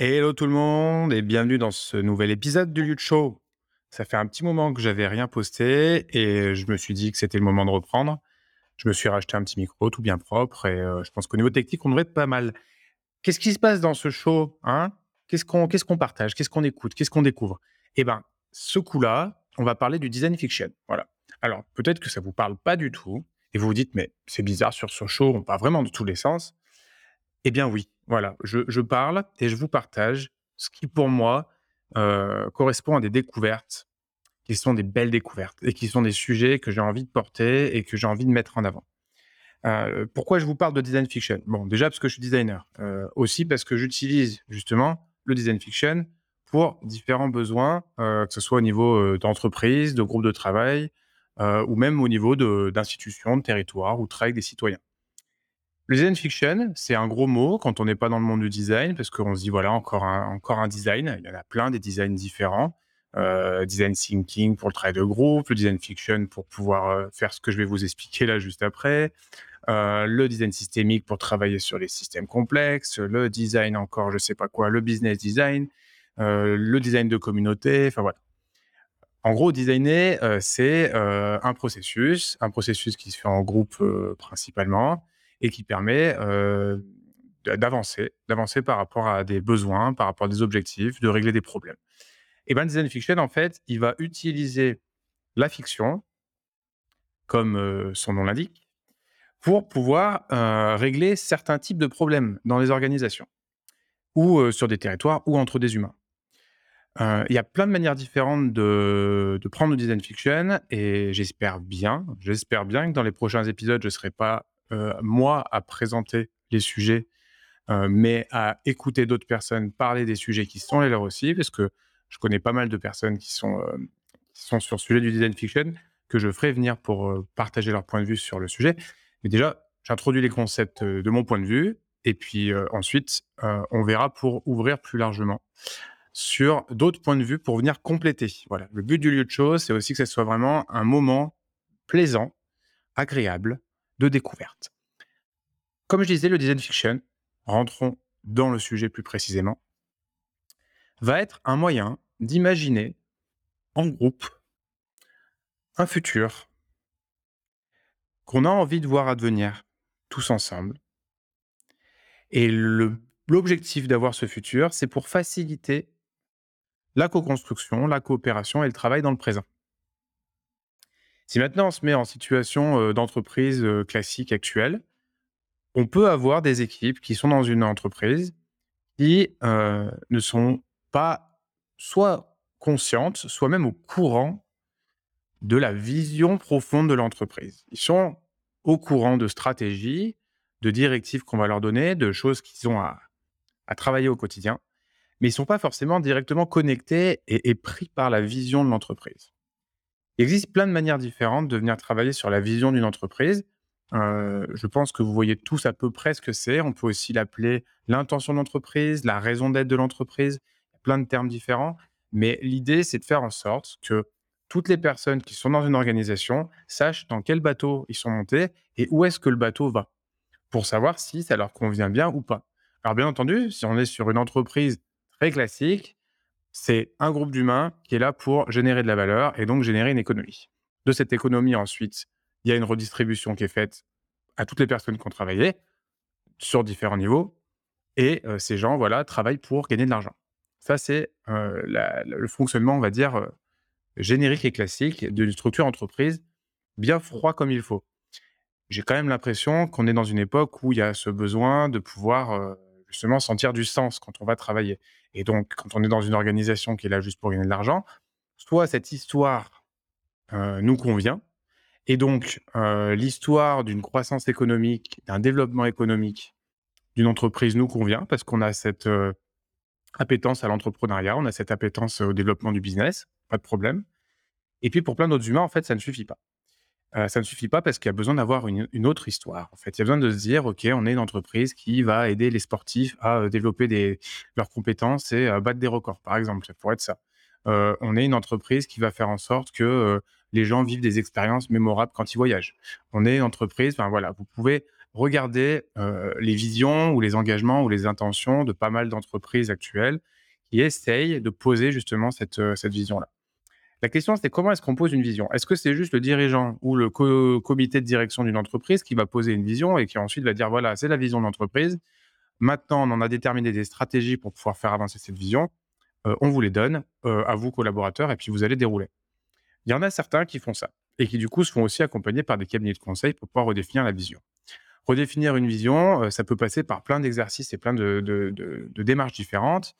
Hello tout le monde et bienvenue dans ce nouvel épisode du Lutte Show. Ça fait un petit moment que j'avais rien posté et je me suis dit que c'était le moment de reprendre. Je me suis racheté un petit micro tout bien propre et euh, je pense qu'au niveau technique, on devrait être pas mal. Qu'est-ce qui se passe dans ce show hein? Qu'est-ce qu'on qu'est-ce partage? Qu'est-ce qu'on écoute? Qu'est-ce qu'on découvre? Eh ben, ce coup-là, on va parler du design fiction. Voilà. Alors, peut-être que ça vous parle pas du tout et vous vous dites, mais c'est bizarre sur ce show, on parle vraiment de tous les sens. Eh bien oui, voilà, je parle et je vous partage ce qui pour moi, heu, correspond à des découvertes qui sont des belles découvertes et qui sont des sujets que j'ai envie de porter et que j'ai envie de mettre en avant. Heu, pourquoi je vous parle de design fiction? Bon, déjà parce que je suis designer, heu, aussi parce que j'utilise justement le design fiction pour différents besoins, que ce soit au niveau, d'entreprise, de groupe de travail, ou même au niveau de d'institutions, de territoires où travaillent des citoyens. Le design fiction, c'est un gros mot quand on n'est pas dans le monde du design, parce qu'on se dit, voilà, encore un, encore un design. Il y en a plein des designs différents. Euh, design thinking pour le travail de groupe, le design fiction pour pouvoir euh, faire ce que je vais vous expliquer là juste après, euh, le design systémique pour travailler sur les systèmes complexes, le design encore, je sais pas quoi, le business design, le design de communauté, enfin voilà. En gros, designer, c'est un processus, un processus qui se fait en groupe principalement, et qui permet d'avancer, d'avancer par rapport à des besoins, par rapport à des objectifs, de régler des problèmes. Et ben, design fiction, en fait, il va utiliser la fiction, comme son nom l'indique, pour pouvoir régler certains types de problèmes dans les organisations, ou sur des territoires, ou entre des humains. Il y a plein de manières différentes de, de prendre le design fiction, et j'espère bien, j'espère bien que dans les prochains épisodes, je ne serai pas moi à présenter les sujets, euh, mais à écouter d'autres personnes parler des sujets qui sont les leurs aussi, parce que je connais pas mal de personnes qui sont, euh, qui sont sur le sujet du design fiction, que je ferai venir pour partager leur point de vue sur le sujet. Mais déjà, j'introduis les concepts de mon point de vue, et puis ensuite, on verra pour ouvrir plus largement sur d'autres points de vue pour venir compléter. Voilà. Le but du lieu de choses, c'est aussi que ce soit vraiment un moment plaisant, agréable, de découverte. Comme je disais, le design fiction, rentrons dans le sujet plus précisément, va être un moyen d'imaginer en groupe un futur qu'on a envie de voir advenir tous ensemble. Et l'objectif d'avoir ce futur, c'est pour faciliter la co-construction, la coopération et le travail dans le présent. Si maintenant on se met en situation d'entreprise classique actuelle, on peut avoir des équipes qui sont dans une entreprise qui ne sont pas soit conscientes, soit même au courant de la vision profonde de l'entreprise. Ils sont au courant de stratégies, de directives qu'on va leur donner, de choses qu'ils ont à, travailler au quotidien, mais ils ne sont pas forcément directement connectés et pris par la vision de l'entreprise. Il existe plein de manières différentes de venir travailler sur la vision d'une entreprise. Euh, je pense que vous voyez tous à peu près ce que c'est. On peut aussi l'appeler l'intention de l'entreprise, la raison d'être de l'entreprise. Plein de termes différents. Mais l'idée, c'est de faire en sorte que toutes les personnes qui sont dans une organisation sachent dans quel bateau ils sont montés et où est-ce que le bateau va, pour savoir si ça leur convient bien ou pas. Alors bien entendu, si on est sur une entreprise très classique, c'est un groupe d'humains qui est là pour générer de la valeur et donc générer une économie. De cette économie, ensuite, il y a une redistribution qui est faite à toutes les personnes qui ont travaillé sur différents niveaux. Et euh, ces gens, voilà, travaillent pour gagner de l'argent. Ça, c'est euh, le fonctionnement, on va dire, euh, générique et classique d'une structure entreprise bien froid comme il faut. J'ai quand même l'impression qu'on est dans une époque où il y a ce besoin de pouvoir justement sentir du sens quand on va travailler. Et donc, quand on est dans une organisation qui est là juste pour gagner de l'argent, soit cette histoire euh, nous convient, et donc euh, l'histoire d'une croissance économique, d'un développement économique d'une entreprise nous convient parce qu'on a cette euh, appétence à l'entrepreneuriat, on a cette appétence au développement du business, pas de problème. Et puis pour plein d'autres humains, en fait, ça ne suffit pas. Ça ne suffit pas parce qu'il y a besoin d'avoir une, autre histoire. En fait, il y a besoin de se dire, OK, on est une entreprise qui va aider les sportifs à développer leurs compétences et à battre des records, par exemple. Ça pourrait être ça. On est une entreprise qui va faire en sorte que les gens vivent des expériences mémorables quand ils voyagent. On est une entreprise, enfin voilà, vous pouvez regarder, les visions ou les engagements ou les intentions de pas mal d'entreprises actuelles qui essayent de poser justement cette vision-là. La question, c'est comment est-ce qu'on pose une vision? Est-ce que c'est juste le dirigeant ou le co comité de direction d'une entreprise qui va poser une vision et qui ensuite va dire: «Voilà, c'est la vision de l'entreprise. Maintenant, on en a déterminé des stratégies pour pouvoir faire avancer cette vision. Heu, on vous les donne, heu, à vous collaborateurs et puis vous allez dérouler». Il y en a certains qui font ça et qui du coup se font aussi accompagner par des cabinets de conseil pour pouvoir redéfinir la vision. Redéfinir une vision, heu, ça peut passer par plein d'exercices et plein de démarches différentes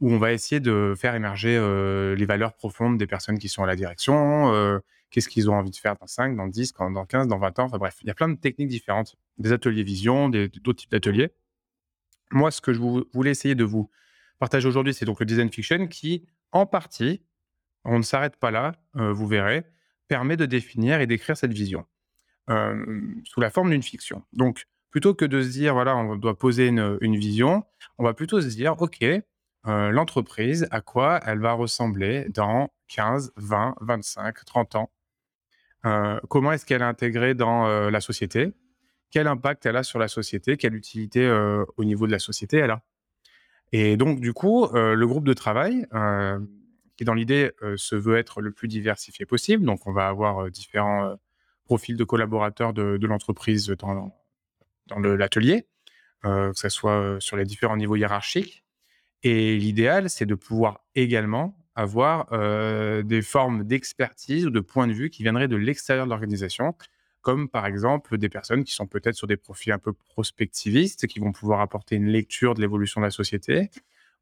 où on va essayer de faire émerger, heu, les valeurs profondes des personnes qui sont à la direction, heu, qu'est-ce qu'ils ont envie de faire dans 5, dans 10, quand dans 15, dans 20 ans, enfin bref, il y a plein de techniques différentes, des ateliers vision, d'autres types d'ateliers. Moi, ce que je vou voulais essayer de vous partager aujourd'hui, c'est donc le design fiction qui, en partie, on ne s'arrête pas là, heu, vous verrez, permet de définir et d'écrire cette vision, sous la forme d'une fiction. Donc plutôt que de se dire: «Voilà, on doit poser une, une vision», on va plutôt se dire: «OK, heu, l'entreprise, à quoi elle va ressembler dans 15-20-25-30 ans? Heu, comment est-ce qu'elle est intégrée dans, heu, la société? Quel impact elle a sur la société? Quelle utilité, au niveau de la société elle a?» et donc du coup, le groupe de travail, qui dans l'idée, se veut être le plus diversifié possible, donc on va avoir, différents, profils de collaborateurs de l'entreprise dans dans l'atelier, que ça soit, sur les différents niveaux hiérarchiques et l'idéal, c'est de pouvoir également avoir, des formes d'expertise ou de points de vue qui viendraient de l'extérieur de l'organisation, comme par exemple des personnes qui sont peut-être sur des profils un peu prospectivistes, qui vont pouvoir apporter une lecture de l'évolution de la société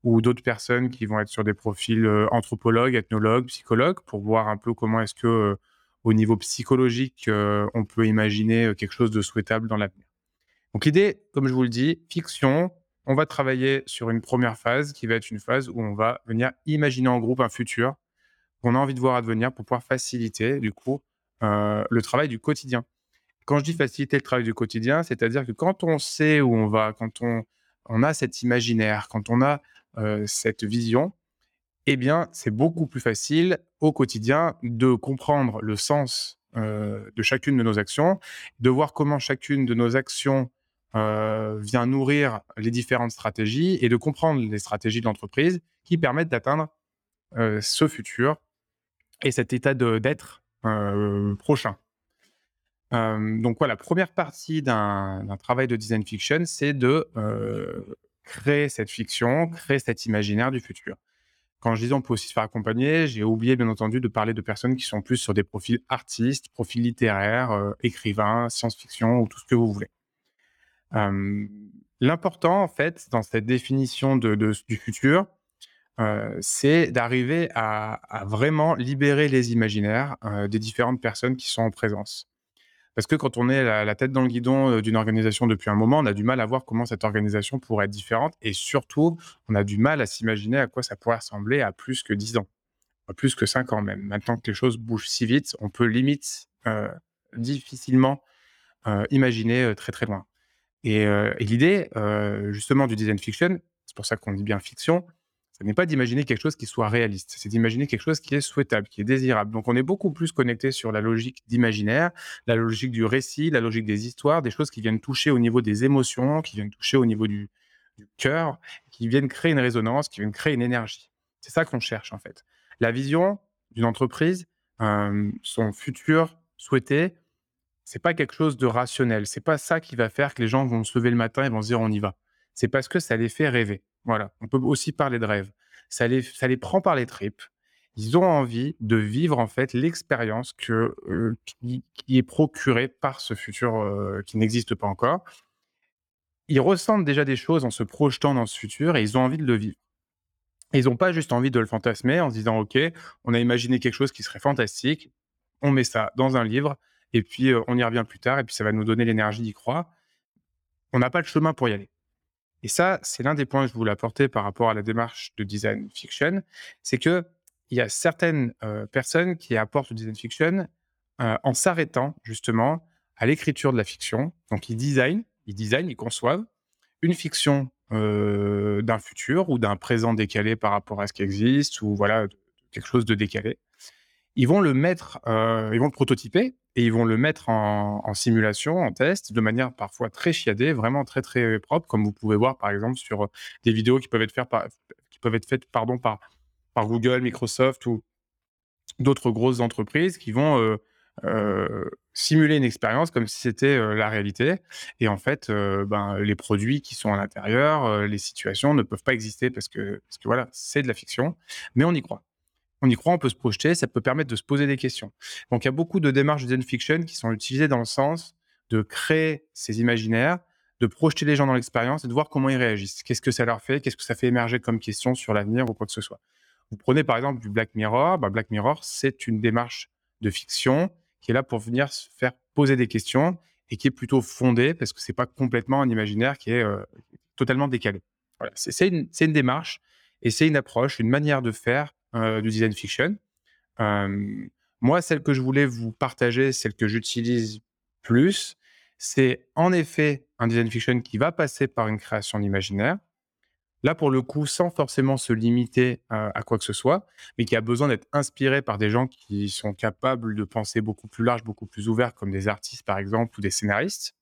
ou d'autres personnes qui vont être sur des profils, anthropologues, ethnologues, psychologues, pour voir un peu comment est-ce que, au niveau psychologique, on peut imaginer, quelque chose de souhaitable dans l'avenir. Donc l'idée, comme je vous le dis, fiction, on va travailler sur une première phase qui va être une phase où on va venir imaginer en groupe un futur qu'on a envie de voir advenir pour pouvoir faciliter du coup, heu, le travail du quotidien. Quand je dis faciliter le travail du quotidien, c'est-à-dire que quand on sait où on va, quand on a cet imaginaire, quand on a, heu, cette vision, eh bien, c'est beaucoup plus facile au quotidien de comprendre le sens, heu, de chacune de nos actions, de voir comment chacune de nos actions, heu, vient nourrir les différentes stratégies et de comprendre les stratégies de l'entreprise qui permettent d'atteindre, heu, ce futur et cet état d'être, heu, prochain. Donc voilà, première partie d'un travail de design fiction, c'est de, créer cette fiction, créer cet imaginaire du futur. Quand je disais on peut aussi se faire accompagner, j'ai oublié bien entendu de parler de personnes qui sont plus sur des profils artistes, profils littéraires, écrivains, science-fiction ou tout ce que vous voulez. L'important en fait dans cette définition de du futur, c'est d'arriver à vraiment libérer les imaginaires, des différentes personnes qui sont en présence. Parce que quand on est la la tête dans le guidon, d'une organisation depuis un moment, on a du mal à voir comment cette organisation pourrait être différente et surtout, on a du mal à s'imaginer à quoi ça pourrait ressembler à plus que 10 ans, à plus que 5 ans même. Maintenant que les choses bougent si vite, on peut limite, difficilement, imaginer, très, très loin et l'idée, justement du design fiction, c'est pour ça qu'on dit bien fiction, ce n'est pas d'imaginer quelque chose qui soit réaliste, c'est d'imaginer quelque chose qui est souhaitable, qui est désirable. Donc on est beaucoup plus connecté sur la logique d'imaginaire, la logique du récit, la logique des histoires, des choses qui viennent toucher au niveau des émotions, qui viennent toucher au niveau du cœur, qui viennent créer une résonance, qui viennent créer une énergie. C'est ça qu'on cherche en fait. La vision d'une entreprise, son futur souhaité, c'est pas quelque chose de rationnel. C'est pas ça qui va faire que les gens vont se lever le matin et vont se dire: «On y va». C'est parce que ça les fait rêver. Voilà, on peut aussi parler de rêve. Ça les ça les prend par les tripes. Ils ont envie de vivre, en fait, l'expérience heu, qui est procurée par ce futur, heu, qui n'existe pas encore. Ils ressentent déjà des choses en se projetant dans ce futur et ils ont envie de le vivre. Ils ont pas juste envie de le fantasmer en se disant: «OK, on a imaginé quelque chose qui serait fantastique, on met ça dans un livre et puis, on y revient plus tard et puis ça va nous donner l'énergie d'y croire». On n'a pas le chemin pour y aller. Et ça, c'est l'un des points que je voulais apporter par rapport à la démarche de design fiction, c'est qu'il y a certaines, personnes qui apportent le design fiction, en s'arrêtant justement à l'écriture de la fiction. Donc ils designent ils designent, ils conçoivent une fiction, d'un futur ou d'un présent décalé par rapport à ce qui existe ou voilà, quelque chose de décalé. Ils vont le mettre, ils vont le prototyper et ils vont le mettre en simulation, en test, de manière parfois très chiadée, vraiment très, très propre, comme vous pouvez voir, par exemple, sur, heu, des vidéos qui peuvent être faites, pardon, par Google, Microsoft ou d'autres grosses entreprises qui vont, heu heu, simuler une expérience comme si c'était, la réalité et en fait, ben, les produits qui sont à l'intérieur, les situations ne peuvent pas exister parce que parce que voilà, c'est de la fiction, mais on y croit. On y croit, on peut se projeter, ça peut permettre de se poser des questions. Donc il y a beaucoup de démarches de zen fiction qui sont utilisées dans le sens de créer ces imaginaires, de projeter les gens dans l'expérience et de voir comment ils réagissent. Qu'est-ce que ça leur fait? Qu'est-ce que ça fait émerger comme question sur l'avenir ou quoi que ce soit? Vous prenez par exemple du Black Mirror, bah, Black Mirror, c'est une démarche de fiction qui est là pour venir se faire poser des questions et qui est plutôt fondée parce que c'est pas complètement un imaginaire qui est, heu, totalement décalé. Voilà, c'est une démarche et c'est une approche, une manière de faire, heu, du design fiction. Hem, moi, celle que je voulais vous partager, celle que j'utilise plus, c'est en effet un design fiction qui va passer par une création d'imaginaire. Là, pour le coup, sans forcément se limiter à à quoi que ce soit, mais qui a besoin d'être inspiré par des gens qui sont capables de penser beaucoup plus large, beaucoup plus ouvert, comme des artistes, par exemple, ou des scénaristes,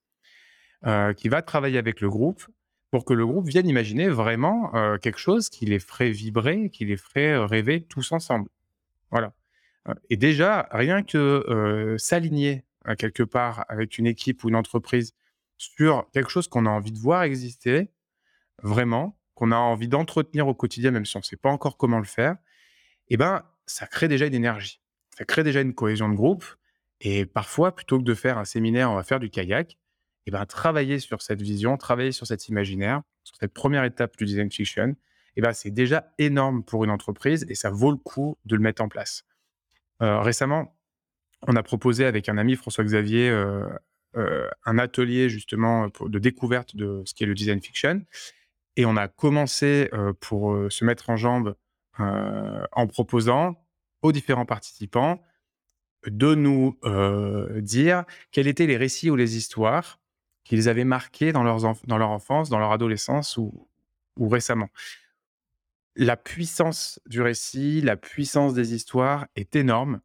qui va travailler avec le groupe pour que le groupe vienne imaginer vraiment, heu, quelque chose qui les ferait vibrer, qui les ferait, heu, rêver tous ensemble. Voilà, heu et déjà, rien que, s'aligner, quelque part avec une équipe ou une entreprise sur quelque chose qu'on a envie de voir exister, vraiment, qu'on a envie d'entretenir au quotidien, même si on ne sait pas encore comment le faire, et ben, ça crée déjà une énergie. Ça crée déjà une cohésion de groupe et parfois, plutôt que de faire un séminaire, on va faire du kayak et ben, travailler sur cette vision, travailler sur cet imaginaire, sur cette première étape du design fiction et ben, c'est déjà énorme pour une entreprise et ça vaut le coup de le mettre en place. Heu, récemment, on a proposé avec un ami, François Xavier, heu heu, un atelier justement, de découverte de ce qu'est le design fiction et on a commencé, pour, se mettre en jambes, heu, en proposant aux différents participants de nous, dire quels étaient les récits ou les histoires qui les avaient marqués dans leur enfance, dans leur adolescence ou récemment. La puissance du récit, la puissance des histoires est énorme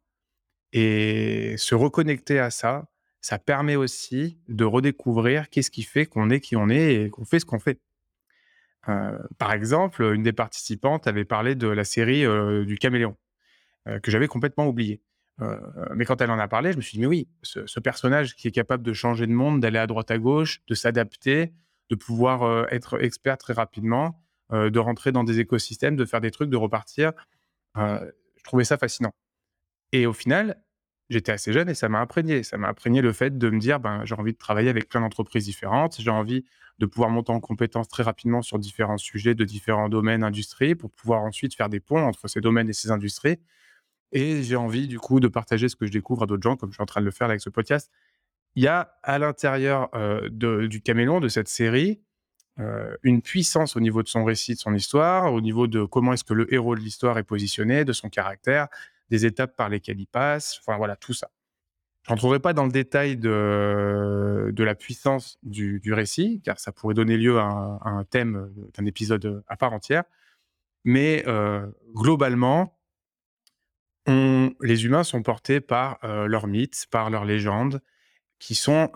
et se reconnecter à ça, ça permet aussi de redécouvrir qu'est-ce qui fait qu'on est qui on est et qu'on fait ce qu'on fait. Heu, par exemple, une des participantes avait parlé de la série, heu, du Caméléon, heu, que j'avais complètement oublié. Heu, mais quand elle en a parlé, je me suis dit: «Mais oui, ce personnage qui est capable de changer de monde, d'aller à droite à gauche, de s'adapter, de pouvoir, heu, être expert très rapidement, de rentrer dans des écosystèmes, de faire des trucs, de repartir». Je trouvais ça fascinant et au final, j'étais assez jeune et ça m'a imprégné. Ça m'a imprégné le fait de me dire: «Ben, j'ai envie de travailler avec plein d'entreprises différentes. J'ai envie de pouvoir monter en compétences très rapidement sur différents sujets de différents domaines, industries, pour pouvoir ensuite faire des ponts entre ces domaines et ces industries et j'ai envie du coup de partager ce que je découvre à d'autres gens comme je suis en train de le faire avec ce podcast. Il y a à l'intérieur, de du Caméléon, de cette série, heu, une puissance au niveau de son récit, de son histoire, au niveau de comment est-ce que le héros de l'histoire est positionné, de son caractère, des étapes par lesquelles il passe, enfin voilà, tout ça. Je rentrerai pas dans le détail de de la puissance du du récit, car ça pourrait donner lieu à un à un thème, heu, d'un épisode, à part entière. Mais, globalement, les humains sont portés par, leurs mythes, par leurs légendes qui sont,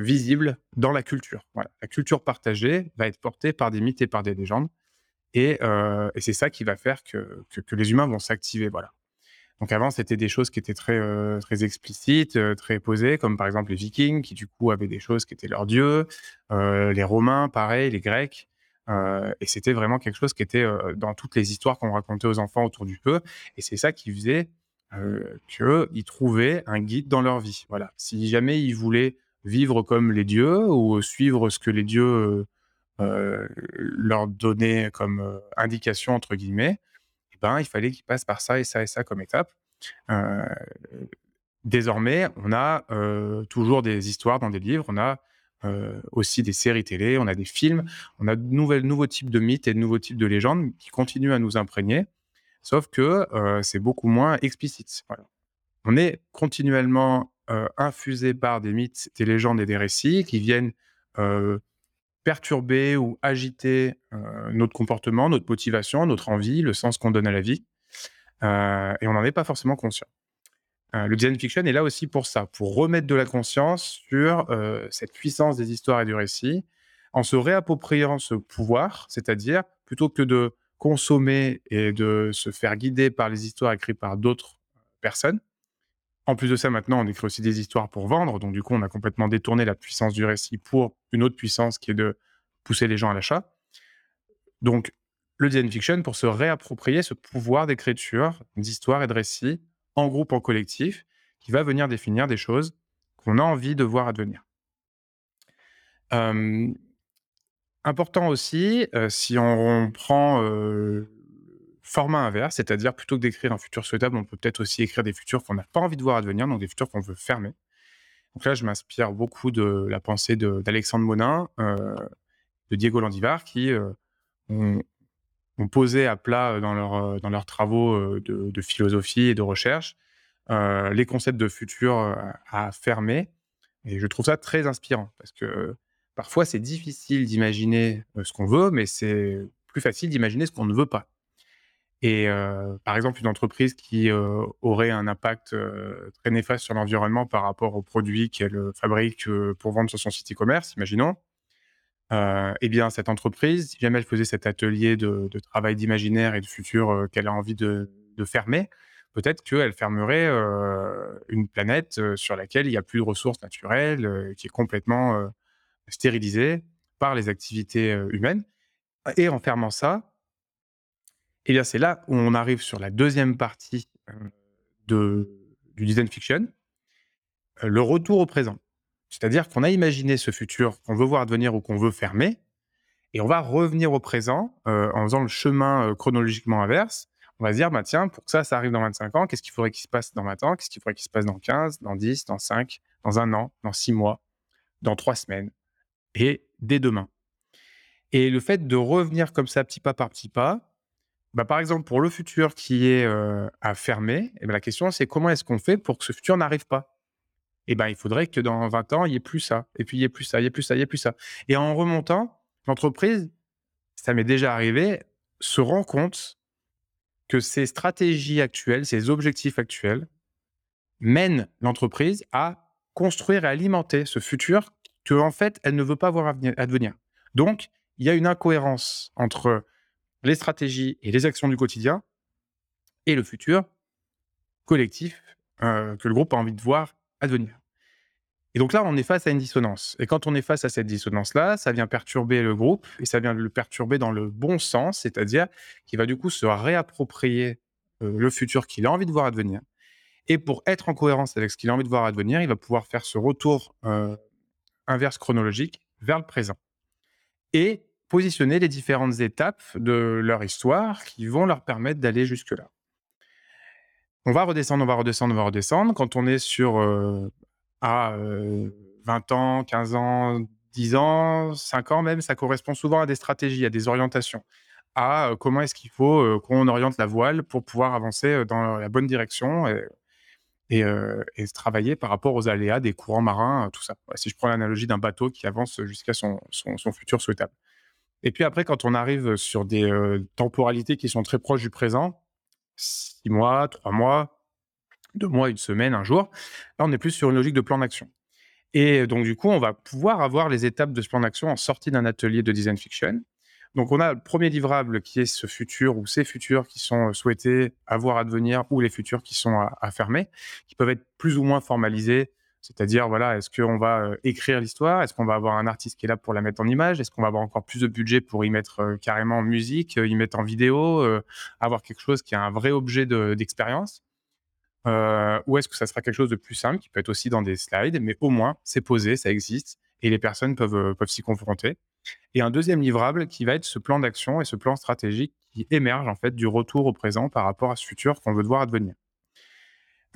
visibles dans la culture. La culture partagée va être portée par des mythes et par des légendes et c'est ça qui va faire que les humains vont s'activer, voilà. Donc avant, c'était des choses qui étaient très, explicites, très posées, comme par exemple les Vikings qui, du coup, avaient des choses qui étaient leurs dieux, les Romains, pareil, les Grecs, heu et c'était vraiment quelque chose qui était, heu, dans toutes les histoires qu'on racontait aux enfants autour du feu et c'est ça qui faisait, heu, qu'ils trouvaient un guide dans leur vie. Voilà. Si jamais ils voulaient vivre comme les dieux ou suivre ce que les dieux, heu, leur donnaient comme, «indication» entre guillemets, et ben, il fallait qu'ils passent par ça et ça et ça comme étape. Désormais, on a, toujours des histoires dans des livres, on a, heu, aussi des séries télé, on a des films, on a de nouvelles nouveaux types de mythes et de nouveaux types de légendes qui continuent à nous imprégner, sauf que, heu, c'est beaucoup moins explicite. On est continuellement, heu, infusés par des mythes, des légendes et des récits qui viennent, perturber ou agiter, notre comportement, notre motivation, notre envie, le sens qu'on donne à la vie, et on n'en est pas forcément conscient. Euh, le design fiction est là aussi pour ça, pour remettre de la conscience sur euh, cette puissance des histoires et du récit, en se réappropriant ce pouvoir, c'est-à-dire plutôt que de consommer et de se faire guider par les histoires écrites par d'autres personnes. En plus de ça, maintenant, on écrit aussi des histoires pour vendre, donc du coup, on a complètement détourné la puissance du récit pour une autre puissance qui est de pousser les gens à l'achat. Donc, le design fiction pour se réapproprier ce pouvoir d'écriture, d'histoire et de récit en groupe, en collectif, qui va venir définir des choses qu'on a envie de voir advenir. important aussi, euh, si on, prend euh, format inverse, c'est-à-dire plutôt que d'écrire un futur souhaitable, on peut peut-être aussi écrire des futurs qu'on n'a pas envie de voir advenir, donc des futurs qu'on veut fermer. Donc là, je m'inspire beaucoup de la pensée d'Alexandre Monin, euh, de Diego Landivar, qui ont, ont posé à plat euh, euh, dans leurs travaux euh, de, philosophie et de recherche les concepts de futur à fermer. Et je trouve ça très inspirant parce que parfois c'est difficile d'imaginer ce qu'on veut, mais c'est plus facile d'imaginer ce qu'on ne veut pas. Et par exemple, une entreprise qui aurait un impact très néfaste sur l'environnement par rapport aux produits qu'elle fabrique pour vendre sur son site e-commerce, imaginons, euh, eh bien, cette entreprise, si jamais elle faisait cet atelier de, travail d'imaginaire et de futur euh, qu'elle a envie de, fermer, peut-être qu'elle fermerait euh, une planète sur laquelle il n'y a plus de ressources naturelles, qui est complètement stérilisée par les activités humaines. Et en fermant ça, eh bien, c'est là où on arrive sur la deuxième partie de, du design fiction, le retour au présent. C'est-à-dire qu'on a imaginé ce futur qu'on veut voir advenir ou qu'on veut fermer, et on va revenir au présent euh, en faisant le chemin euh, chronologiquement inverse. On va se dire, bah, tiens, pour que ça, ça arrive dans 25 ans, qu'est-ce qu'il faudrait qu'il se passe dans 20 ans Qu'est-ce qu'il faudrait qu'il se passe dans 15, dans 10, dans 5, dans un an, dans 6 mois, dans 3 semaines, et dès demain. Et le fait de revenir comme ça, petit pas par petit pas, bah, par exemple, pour le futur qui est euh, à fermer, eh ben, la question, c'est comment est-ce qu'on fait pour que ce futur n'arrive pas? Eh ben, il faudrait que dans 20 ans, il n'y ait plus ça. Et puis, il n'y ait plus ça, il n'y ait plus ça, il n'y ait plus ça. Et en remontant, l'entreprise, ça m'est déjà arrivé, se rend compte que ces stratégies actuelles, ces objectifs actuels, mènent l'entreprise à construire et alimenter ce futur que, en fait, elle ne veut pas voir advenir. Donc, il y a une incohérence entre les stratégies et les actions du quotidien et le futur collectif euh, que le groupe a envie de voir advenir. Et donc là, on est face à une dissonance. Et quand on est face à cette dissonance-là, ça vient perturber le groupe et ça vient le perturber dans le bon sens, c'est-à-dire qu'il va du coup se réapproprier euh, le futur qu'il a envie de voir advenir. Et pour être en cohérence avec ce qu'il a envie de voir advenir, il va pouvoir faire ce retour euh, inverse chronologique vers le présent et positionner les différentes étapes de leur histoire qui vont leur permettre d'aller jusque-là. On va redescendre, on va redescendre, on va redescendre. Quand on est sur euh, à 20 ans, 15 ans, 10 ans, 5 ans même, ça correspond souvent à des stratégies, à des orientations, à comment est-ce qu'il faut qu'on oriente la voile pour pouvoir avancer dans la bonne direction et, et, travailler par rapport aux aléas des courants marins, tout ça. Si je prends l'analogie d'un bateau qui avance jusqu'à son, futur souhaitable. Et puis après, quand on arrive sur des temporalités qui sont très proches du présent, 6 mois, 3 mois, deux mois, une semaine, un jour. Là, on est plus sur une logique de plan d'action. Et donc, du coup, on va pouvoir avoir les étapes de ce plan d'action en sortie d'un atelier de design fiction. Donc, on a le premier livrable qui est ce futur ou ces futurs qui sont souhaités avoir à devenir ou les futurs qui sont à, fermer, qui peuvent être plus ou moins formalisés. C'est-à-dire, voilà, est-ce qu'on va euh, écrire l'histoire? Est-ce qu'on va avoir un artiste qui est là pour la mettre en image? Est-ce qu'on va avoir encore plus de budget pour y mettre euh, carrément en musique, euh, y mettre en vidéo, avoir quelque chose qui a un vrai objet d'expérience? Ou est-ce que ça sera quelque chose de plus simple, qui peut être aussi dans des slides, mais au moins, c'est posé, ça existe, et les personnes peuvent, peuvent s'y confronter. Et un deuxième livrable qui va être ce plan d'action et ce plan stratégique qui émerge en fait du retour au présent par rapport à ce futur qu'on veut devoir advenir.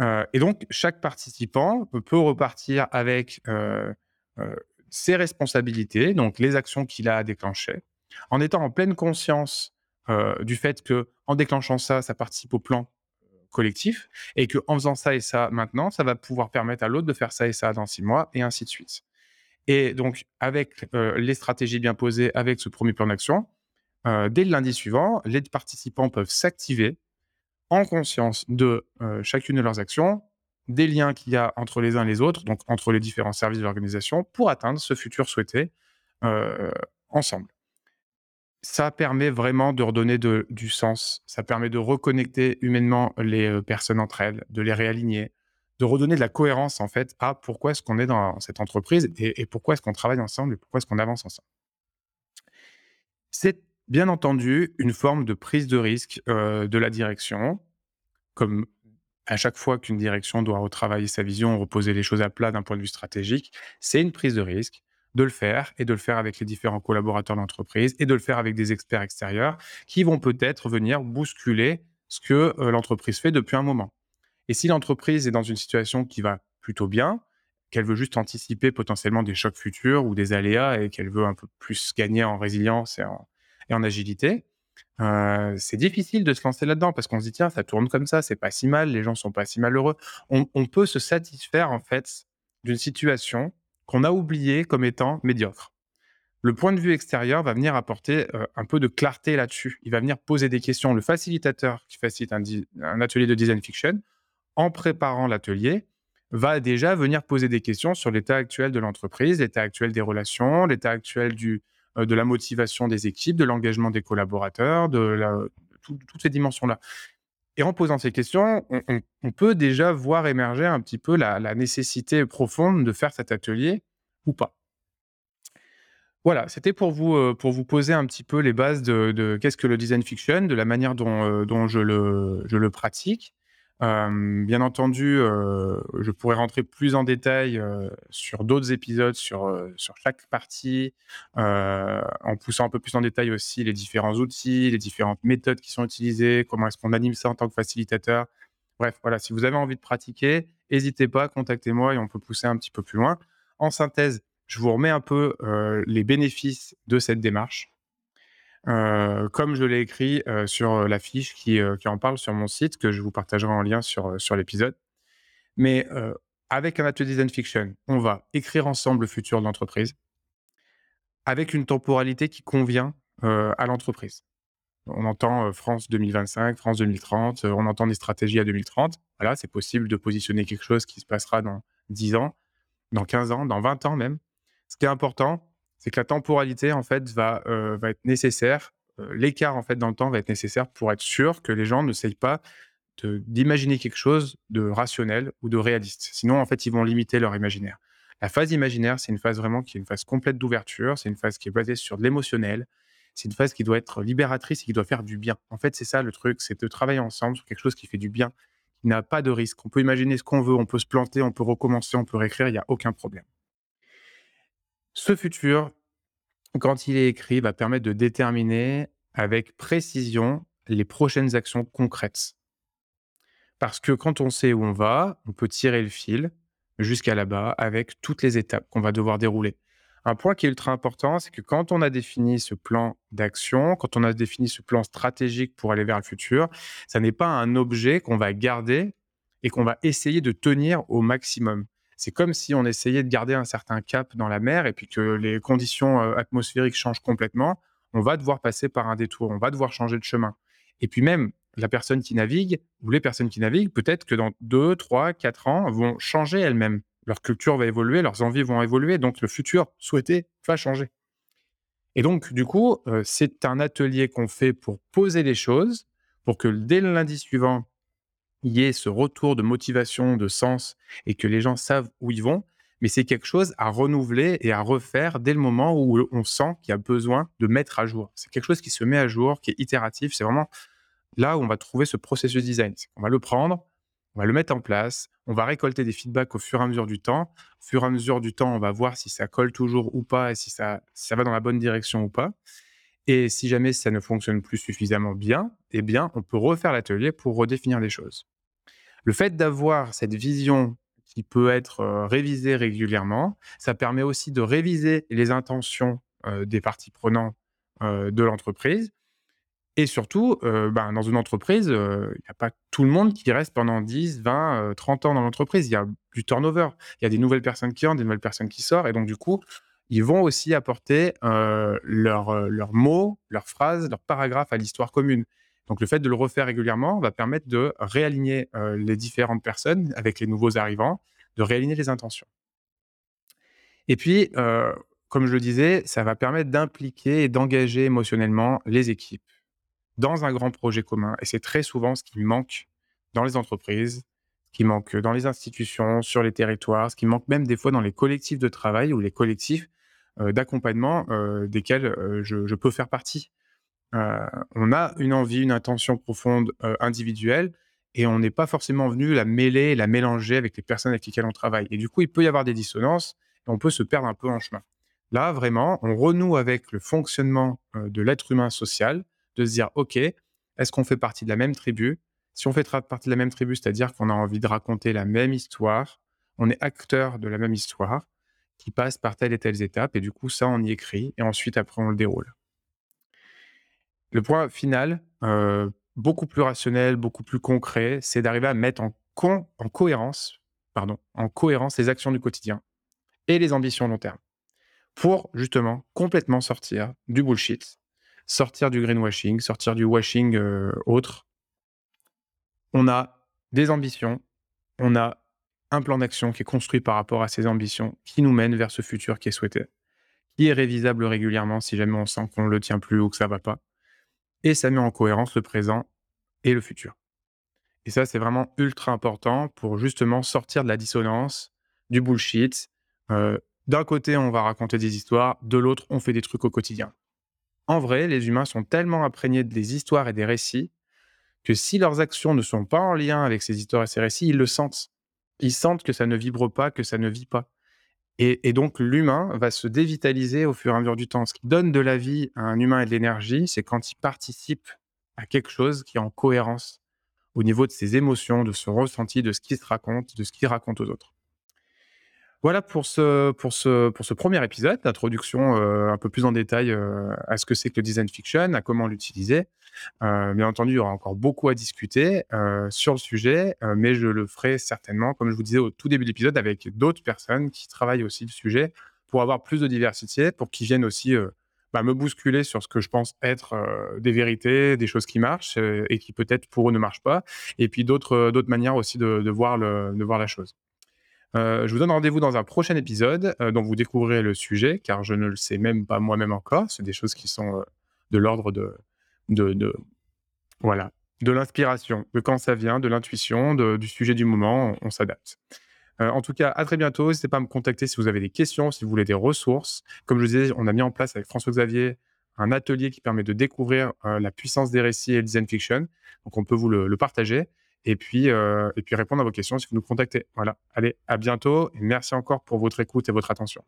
Euh, et donc, chaque participant peut repartir avec ses responsabilités, donc les actions qu'il a à déclencher, en étant en pleine conscience du fait que en déclenchant ça, ça participe au plan collectif et que en faisant ça et ça maintenant, ça va pouvoir permettre à l'autre de faire ça et ça dans six mois et ainsi de suite. Et donc, avec euh, les stratégies bien posées, avec ce premier plan d'action, euh, dès le lundi suivant, les participants peuvent s'activer en conscience de euh, chacune de leurs actions des liens qu'il y a entre les uns et les autres, donc entre les différents services de l'organisation, pour atteindre ce futur souhaité euh, ensemble. Ça permet vraiment de redonner du sens, ça permet de reconnecter humainement les euh, personnes entre elles, de les réaligner, de redonner de la cohérence en fait à pourquoi est-ce qu'on est dans cette entreprise et, pourquoi est-ce qu'on travaille ensemble et pourquoi est-ce qu'on avance ensemble. C'est bien entendu une forme de prise de risque de la direction, comme à chaque fois qu'une direction doit retravailler sa vision, reposer les choses à plat d'un point de vue stratégique, c'est une prise de risque de le faire et de le faire avec les différents collaborateurs d'entreprise et de le faire avec des experts extérieurs qui vont peut-être venir bousculer ce que l'entreprise fait depuis un moment. Et si l'entreprise est dans une situation qui va plutôt bien, qu'elle veut juste anticiper potentiellement des chocs futurs ou des aléas et qu'elle veut un peu plus gagner en résilience et en, agilité, euh, c'est difficile de se lancer là-dedans parce qu'on se dit tiens ça tourne comme ça, c'est pas si mal, les gens sont pas si malheureux. On, peut se satisfaire en fait d'une situation qu'on a oubliée comme étant médiocre. Le point de vue extérieur va venir apporter euh, un peu de clarté là-dessus. Il va venir poser des questions. Le facilitateur qui facilite un atelier de design fiction en préparant l'atelier, va déjà venir poser des questions sur l'état actuel de l'entreprise, l'état actuel des relations, l'état actuel du, de la motivation des équipes, de l'engagement des collaborateurs, de toutes ces dimensions-là. Et en posant ces questions, on, peut déjà voir émerger un petit peu la, nécessité profonde de faire cet atelier ou pas. Voilà, c'était pour vous, euh, pour vous poser un petit peu les bases de, qu'est-ce que le design fiction, de la manière dont, euh, je le pratique bien entendu, je pourrais rentrer plus en détail sur d'autres épisodes, sur, sur chaque partie, en poussant un peu plus en détail aussi les différents outils, les différentes méthodes qui sont utilisées, comment est-ce qu'on anime ça en tant que facilitateur. Bref, voilà, si vous avez envie de pratiquer, n'hésitez pas, contactez-moi et on peut pousser un petit peu plus loin. En synthèse, je vous remets un peu les bénéfices de cette démarche. Comme je l'ai écrit sur la fiche qui, qui, en parle sur mon site, que je vous partagerai en lien sur, sur l'épisode. Mais avec un atelier design fiction, on va écrire ensemble le futur de l'entreprise avec une temporalité qui convient à l'entreprise. On entend France 2025, France 2030, on entend des stratégies à 2030. Voilà, c'est possible de positionner quelque chose qui se passera dans 10 ans, dans 15 ans, dans 20 ans même. Ce qui est important, c'est que la temporalité en fait va, euh, être nécessaire. Euh, l'écart en fait dans le temps va être nécessaire pour être sûr que les gens ne s'aillent pas d'imaginer quelque chose de rationnel ou de réaliste. Sinon, en fait, ils vont limiter leur imaginaire. La phase imaginaire, c'est une phase vraiment qui est une phase complète d'ouverture. C'est une phase qui est basée sur de l'émotionnel. C'est une phase qui doit être libératrice et qui doit faire du bien. En fait, c'est ça le truc, c'est de travailler ensemble sur quelque chose qui fait du bien, qui n'a pas de risque. On peut imaginer ce qu'on veut, on peut se planter, on peut recommencer, on peut réécrire, il n'y a aucun problème. Ce futur, quand il est écrit, va permettre de déterminer avec précision les prochaines actions concrètes. Parce que quand on sait où on va, on peut tirer le fil jusqu'à là-bas avec toutes les étapes qu'on va devoir dérouler. Un point qui est ultra important, c'est que quand on a défini ce plan d'action, quand on a défini ce plan stratégique pour aller vers le futur, ça n'est pas un objet qu'on va garder et qu'on va essayer de tenir au maximum c'est comme si on essayait de garder un certain cap dans la mer et puis que les conditions atmosphériques changent complètement, on va devoir passer par un détour, on va devoir changer de chemin. Et puis même, la personne qui navigue ou les personnes qui naviguent, peut-être que dans 2, 3, 4 ans, vont changer elles-mêmes. Leur culture va évoluer, leurs envies vont évoluer, donc le futur souhaité va changer. Et donc, du coup, c'est un atelier qu'on fait pour poser les choses, pour que dès le lundi suivant, il y ait ce retour de motivation, de sens, et que les gens savent où ils vont, mais c'est quelque chose à renouveler et à refaire dès le moment où on sent qu'il y a besoin de mettre à jour. C'est quelque chose qui se met à jour, qui est itératif. C'est vraiment là où on va trouver ce processus design. On va le prendre, on va le mettre en place, on va récolter des feedbacks au fur et à mesure du temps. Au fur et à mesure du temps, on va voir si ça colle toujours ou pas et si ça, ça va dans la bonne direction ou pas. Et si jamais ça ne fonctionne plus suffisamment bien, eh bien, on peut refaire l'atelier pour redéfinir les choses. Le fait d'avoir cette vision qui peut être révisée régulièrement, ça permet aussi de réviser les intentions des parties prenantes de l'entreprise. Et surtout, ben, dans une entreprise, il n'y a pas tout le monde qui reste pendant 10, 20, 30 ans dans l'entreprise. Il y a du turnover. Il y a des nouvelles personnes qui entrent, des nouvelles personnes qui sortent. Et donc, du coup, ils vont aussi apporter leurs mots, leurs phrases, leurs paragraphes à l'histoire commune. Donc le fait de le refaire régulièrement va permettre de réaligner, heu, les différentes personnes avec les nouveaux arrivants, de réaligner les intentions. Et puis, heu, comme je le disais, ça va permettre d'impliquer et d'engager émotionnellement les équipes dans un grand projet commun et c'est très souvent ce qui manque dans les entreprises, ce qui manque dans les institutions, sur les territoires, ce qui manque même des fois dans les collectifs de travail ou les collectifs, heu, d'accompagnement, desquels, je peux faire partie. Heu, on a une envie, une intention profonde, heu, individuelle et on n'est pas forcément venu la mêler, la mélanger avec les personnes avec lesquelles on travaille et du coup, il peut y avoir des dissonances et on peut se perdre un peu en chemin. Là, vraiment, on renoue avec le fonctionnement, heu, de l'être humain social, de se dire: «OK, est-ce qu'on fait partie de la même tribu?» si on fait partie de la même tribu, c'est-à-dire qu'on a envie de raconter la même histoire, on est acteur de la même histoire qui passe par telles et telles étapes et du coup, ça, on y écrit et ensuite après on le déroule. Le point final, heu, beaucoup plus rationnel, beaucoup plus concret, c'est d'arriver à mettre en cohérence, les actions du quotidien et les ambitions long terme. Pour justement complètement sortir du bullshit, sortir du greenwashing, sortir du washing, heu, autre. On a des ambitions, on a un plan d'action qui est construit par rapport à ces ambitions, qui nous mène vers ce futur qui est souhaité, qui est révisable régulièrement si jamais on sent qu'on ne le tient plus ou que ça va pas et ça met en cohérence le présent et le futur. Et ça, c'est vraiment ultra important pour justement sortir de la dissonance, du bullshit. Heu, d'un côté, on va raconter des histoires, de l'autre, on fait des trucs au quotidien. En vrai, les humains sont tellement imprégnés des histoires et des récits que si leurs actions ne sont pas en lien avec ces histoires et ces récits, ils le sentent. Ils sentent que ça ne vibre pas, que ça ne vit pas. Et, donc l'humain va se dévitaliser au fur et à mesure du temps. Ce qui donne de la vie à un humain et de l'énergie, c'est quand il participe à quelque chose qui est en cohérence au niveau de ses émotions, de son ressenti, de ce qu'il se raconte, de ce qu'il raconte aux autres. Voilà pour ce, pour ce, pour ce premier épisode d'introduction euh, un peu plus en détail euh, à ce que c'est que le design fiction, à comment l'utiliser. Euh, bien entendu, il y aura encore beaucoup à discuter sur le sujet, mais je le ferai certainement, comme je vous disais au tout début de l'épisode, avec d'autres personnes qui travaillent aussi le sujet pour avoir plus de diversité, pour qu'ils viennent aussi bah, me bousculer sur ce que je pense être des vérités, des choses qui marchent et qui peut-être pour eux ne marchent pas, et puis d'autres manières aussi de voir le, de voir la chose. Euh, je vous donne rendez-vous dans un prochain épisode euh, dont vous découvrirez le sujet, car je ne le sais même pas moi-même encore. C'est des choses qui sont euh, de l'ordre de, voilà, de l'inspiration, de quand ça vient, de l'intuition, du sujet du moment. On, s'adapte. En tout cas, à très bientôt. N'hésitez pas à me contacter si vous avez des questions, si vous voulez des ressources. Comme je vous disais, on a mis en place avec François-Xavier un atelier qui permet de découvrir la puissance des récits et le design fiction. Donc, on peut vous le partager et puis, euh, et puis répondre à vos questions si vous nous contactez. Voilà. Allez, à bientôt et merci encore pour votre écoute et votre attention.